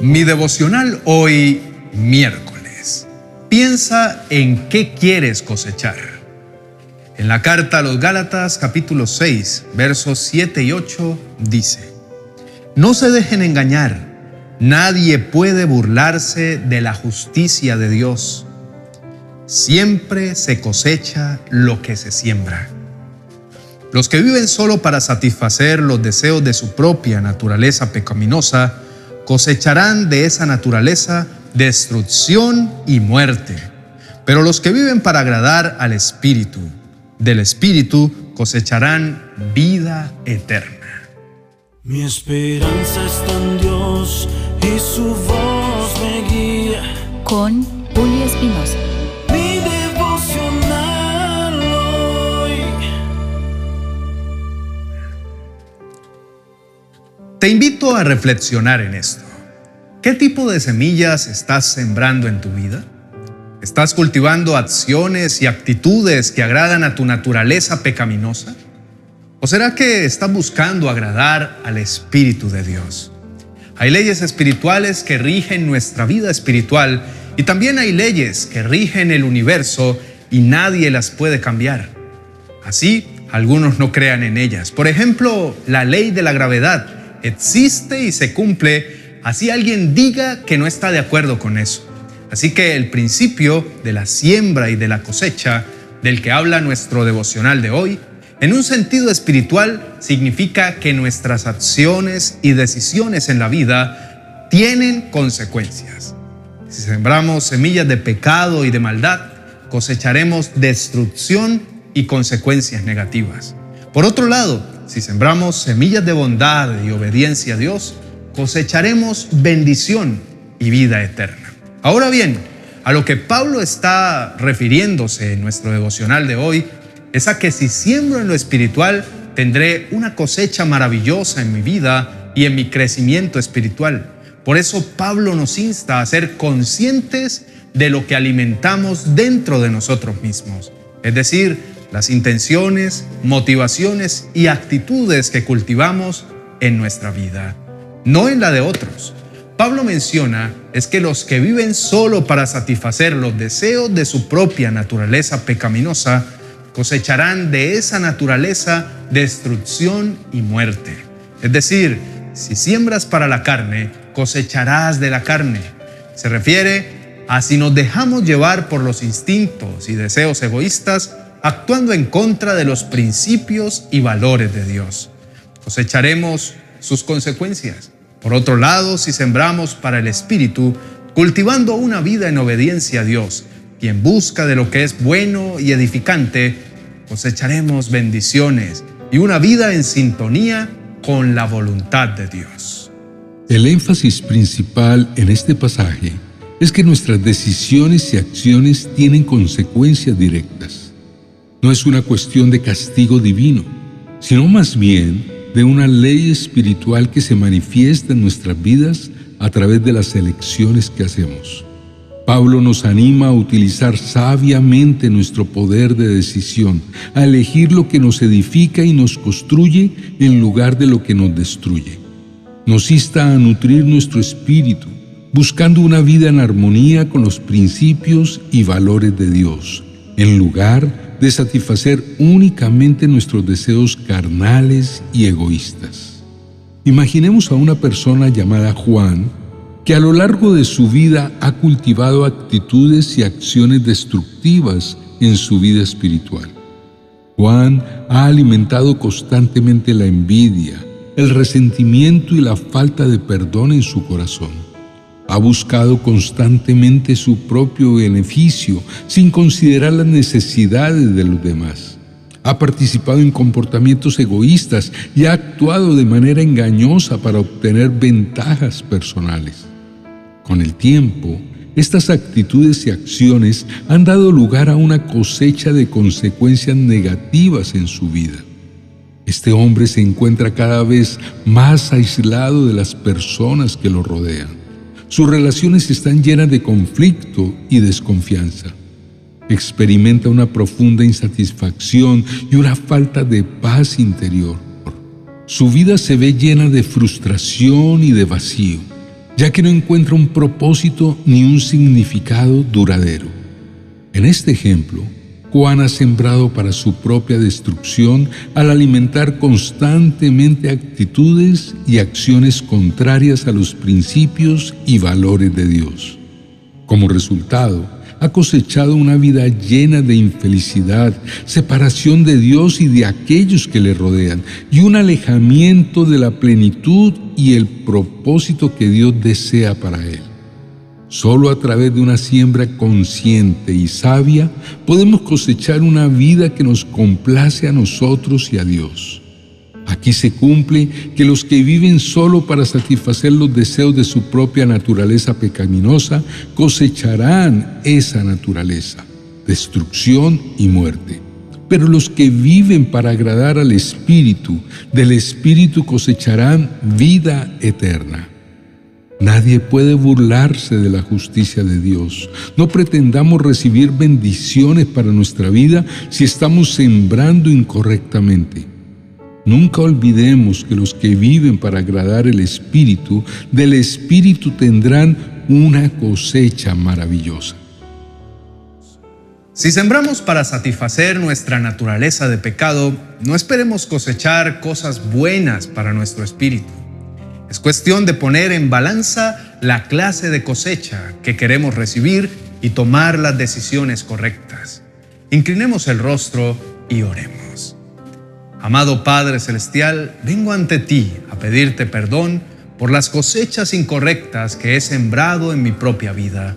Mi devocional hoy, miércoles. Piensa en qué quieres cosechar. En la carta a los Gálatas capítulo 6, versos 7 y 8 dice, No se dejen engañar, nadie puede burlarse de la justicia de Dios. Siempre se cosecha lo que se siembra. Los que viven solo para satisfacer los deseos de su propia naturaleza pecaminosa cosecharán de esa naturaleza destrucción y muerte. Pero los que viven para agradar al Espíritu, del Espíritu cosecharán vida eterna. Mi esperanza está en Dios y su voz me guía. Con Julio Espinosa. Te invito a reflexionar en esto. ¿Qué tipo de semillas estás sembrando en tu vida? ¿Estás cultivando acciones y actitudes que agradan a tu naturaleza pecaminosa? ¿O será que estás buscando agradar al Espíritu de Dios? Hay leyes espirituales que rigen nuestra vida espiritual y también hay leyes que rigen el universo y nadie las puede cambiar. Así, algunos no crean en ellas. Por ejemplo, la ley de la gravedad existe y se cumple, así alguien diga que no está de acuerdo con eso. Así que el principio de la siembra y de la cosecha del que habla nuestro devocional de hoy, en un sentido espiritual, significa que nuestras acciones y decisiones en la vida tienen consecuencias. Si sembramos semillas de pecado y de maldad, cosecharemos destrucción y consecuencias negativas. Por otro lado, si sembramos semillas de bondad y obediencia a Dios, cosecharemos bendición y vida eterna. Ahora bien, a lo que Pablo está refiriéndose en nuestro devocional de hoy es a que si siembro en lo espiritual, tendré una cosecha maravillosa en mi vida y en mi crecimiento espiritual. Por eso Pablo nos insta a ser conscientes de lo que alimentamos dentro de nosotros mismos. Es decir, las intenciones, motivaciones y actitudes que cultivamos en nuestra vida, no en la de otros. Pablo menciona es que los que viven solo para satisfacer los deseos de su propia naturaleza pecaminosa cosecharán de esa naturaleza destrucción y muerte. Es decir, si siembras para la carne, cosecharás de la carne. Se refiere a si nos dejamos llevar por los instintos y deseos egoístas, actuando en contra de los principios y valores de Dios. Cosecharemos sus consecuencias. Por otro lado, si sembramos para el Espíritu, cultivando una vida en obediencia a Dios y en busca de lo que es bueno y edificante, cosecharemos bendiciones y una vida en sintonía con la voluntad de Dios. El énfasis principal en este pasaje es que nuestras decisiones y acciones tienen consecuencias directas no es una cuestión de castigo divino, sino más bien de una ley espiritual que se manifiesta en nuestras vidas a través de las elecciones que hacemos. Pablo nos anima a utilizar sabiamente nuestro poder de decisión, a elegir lo que nos edifica y nos construye en lugar de lo que nos destruye. Nos insta a nutrir nuestro espíritu, buscando una vida en armonía con los principios y valores de Dios, en lugar de satisfacer únicamente nuestros deseos carnales y egoístas. Imaginemos a una persona llamada Juan que a lo largo de su vida ha cultivado actitudes y acciones destructivas en su vida espiritual. Juan ha alimentado constantemente la envidia, el resentimiento y la falta de perdón en su corazón ha buscado constantemente su propio beneficio sin considerar las necesidades de los demás. Ha participado en comportamientos egoístas y ha actuado de manera engañosa para obtener ventajas personales. Con el tiempo, estas actitudes y acciones han dado lugar a una cosecha de consecuencias negativas en su vida. Este hombre se encuentra cada vez más aislado de las personas que lo rodean. Sus relaciones están llenas de conflicto y desconfianza. Experimenta una profunda insatisfacción y una falta de paz interior. Su vida se ve llena de frustración y de vacío. ya que no encuentra un propósito ni un significado duradero. En este ejemplo, Juan ha sembrado para su propia destrucción al alimentar constantemente actitudes y acciones contrarias a los principios y valores de Dios. Como resultado, ha cosechado una vida llena de infelicidad, separación de Dios y de aquellos que le rodean, y un alejamiento de la plenitud y el propósito que Dios desea para él. Solo a través de una siembra consciente y sabia podemos cosechar una vida que nos complace a nosotros y a Dios. Aquí se cumple que los que viven solo para satisfacer los deseos de su propia naturaleza pecaminosa cosecharán esa naturaleza, destrucción y muerte. Pero los que viven para agradar al Espíritu, del Espíritu cosecharán vida eterna. Nadie puede burlarse de la justicia de Dios. No pretendamos recibir bendiciones para nuestra vida si estamos sembrando incorrectamente. Nunca olvidemos que los que viven para agradar el Espíritu, del Espíritu tendrán una cosecha maravillosa. Si sembramos para satisfacer nuestra naturaleza de pecado, no esperemos cosechar cosas buenas para nuestro espíritu. Es cuestión de poner en balanza la clase de cosecha que queremos recibir y tomar las decisiones correctas. Inclinemos el rostro y oremos. Amado Padre Celestial, vengo ante ti a pedirte perdón por las cosechas incorrectas que he sembrado en mi propia vida.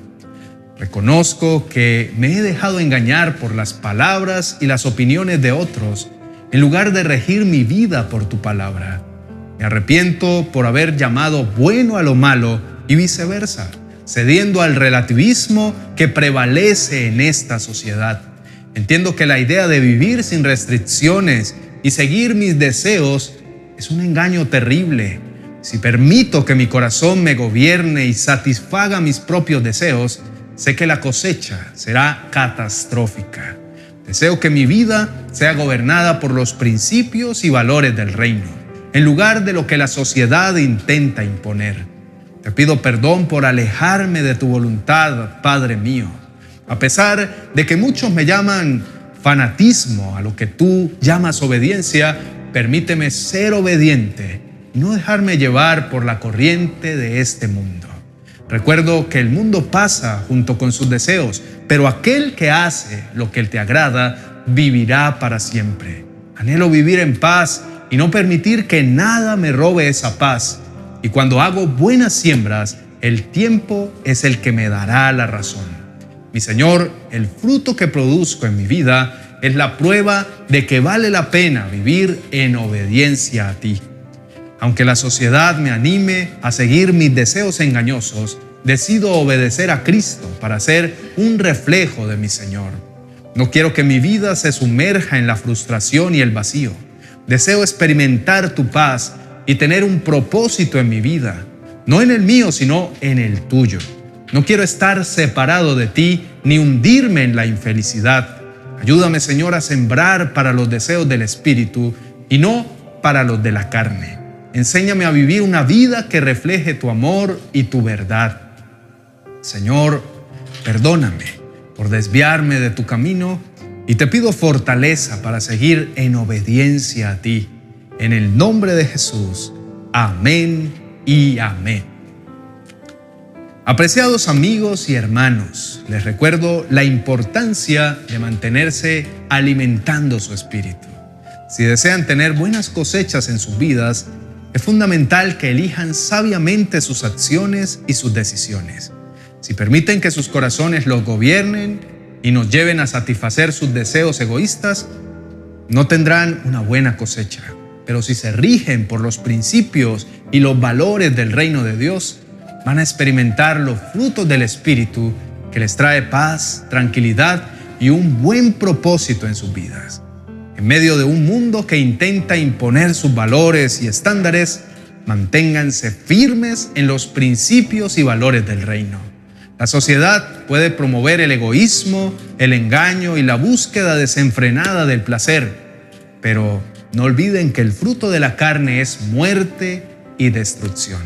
Reconozco que me he dejado engañar por las palabras y las opiniones de otros en lugar de regir mi vida por tu palabra. Me arrepiento por haber llamado bueno a lo malo y viceversa, cediendo al relativismo que prevalece en esta sociedad. Entiendo que la idea de vivir sin restricciones y seguir mis deseos es un engaño terrible. Si permito que mi corazón me gobierne y satisfaga mis propios deseos, sé que la cosecha será catastrófica. Deseo que mi vida sea gobernada por los principios y valores del reino en lugar de lo que la sociedad intenta imponer. Te pido perdón por alejarme de tu voluntad, Padre mío, a pesar de que muchos me llaman fanatismo a lo que tú llamas obediencia, permíteme ser obediente no dejarme llevar por la corriente de este mundo. Recuerdo que el mundo pasa junto con sus deseos, pero aquel que hace lo que te agrada vivirá para siempre. Anhelo vivir en paz y no permitir que nada me robe esa paz. Y cuando hago buenas siembras, el tiempo es el que me dará la razón. Mi Señor, el fruto que produzco en mi vida es la prueba de que vale la pena vivir en obediencia a ti. Aunque la sociedad me anime a seguir mis deseos engañosos, decido obedecer a Cristo para ser un reflejo de mi Señor. No quiero que mi vida se sumerja en la frustración y el vacío. Deseo experimentar tu paz y tener un propósito en mi vida, no en el mío, sino en el tuyo. No quiero estar separado de ti ni hundirme en la infelicidad. Ayúdame, Señor, a sembrar para los deseos del Espíritu y no para los de la carne. Enséñame a vivir una vida que refleje tu amor y tu verdad. Señor, perdóname por desviarme de tu camino y te pido fortaleza para seguir en obediencia a ti. En el nombre de Jesús. Amén y amén. Apreciados amigos y hermanos, les recuerdo la importancia de mantenerse alimentando su espíritu. Si desean tener buenas cosechas en sus vidas, es fundamental que elijan sabiamente sus acciones y sus decisiones. Si permiten que sus corazones los gobiernen, y nos lleven a satisfacer sus deseos egoístas, no tendrán una buena cosecha. Pero si se rigen por los principios y los valores del reino de Dios, van a experimentar los frutos del Espíritu que les trae paz, tranquilidad y un buen propósito en sus vidas. En medio de un mundo que intenta imponer sus valores y estándares, manténganse firmes en los principios y valores del reino. La sociedad puede promover el egoísmo, el engaño y la búsqueda desenfrenada del placer, pero no olviden que el fruto de la carne es muerte y destrucción.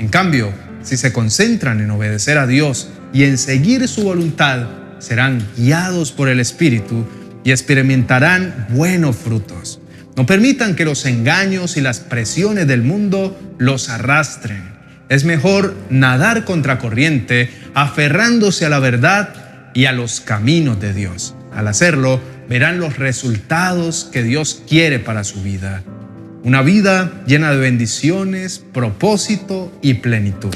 En cambio, si se concentran en obedecer a Dios y en seguir su voluntad, serán guiados por el Espíritu y experimentarán buenos frutos. No permitan que los engaños y las presiones del mundo los arrastren. Es mejor nadar contracorriente, aferrándose a la verdad y a los caminos de Dios. Al hacerlo, verán los resultados que Dios quiere para su vida. Una vida llena de bendiciones, propósito y plenitud.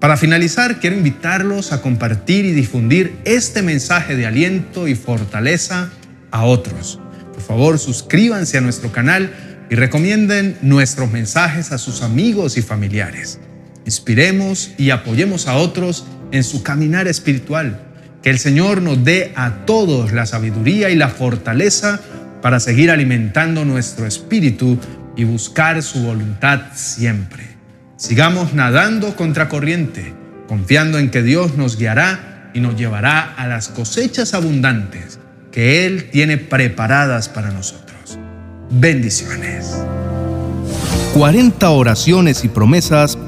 Para finalizar, quiero invitarlos a compartir y difundir este mensaje de aliento y fortaleza a otros. Por favor, suscríbanse a nuestro canal y recomienden nuestros mensajes a sus amigos y familiares. Inspiremos y apoyemos a otros en su caminar espiritual. Que el Señor nos dé a todos la sabiduría y la fortaleza para seguir alimentando nuestro espíritu y buscar su voluntad siempre. Sigamos nadando contra corriente, confiando en que Dios nos guiará y nos llevará a las cosechas abundantes que Él tiene preparadas para nosotros. Bendiciones. 40 oraciones y promesas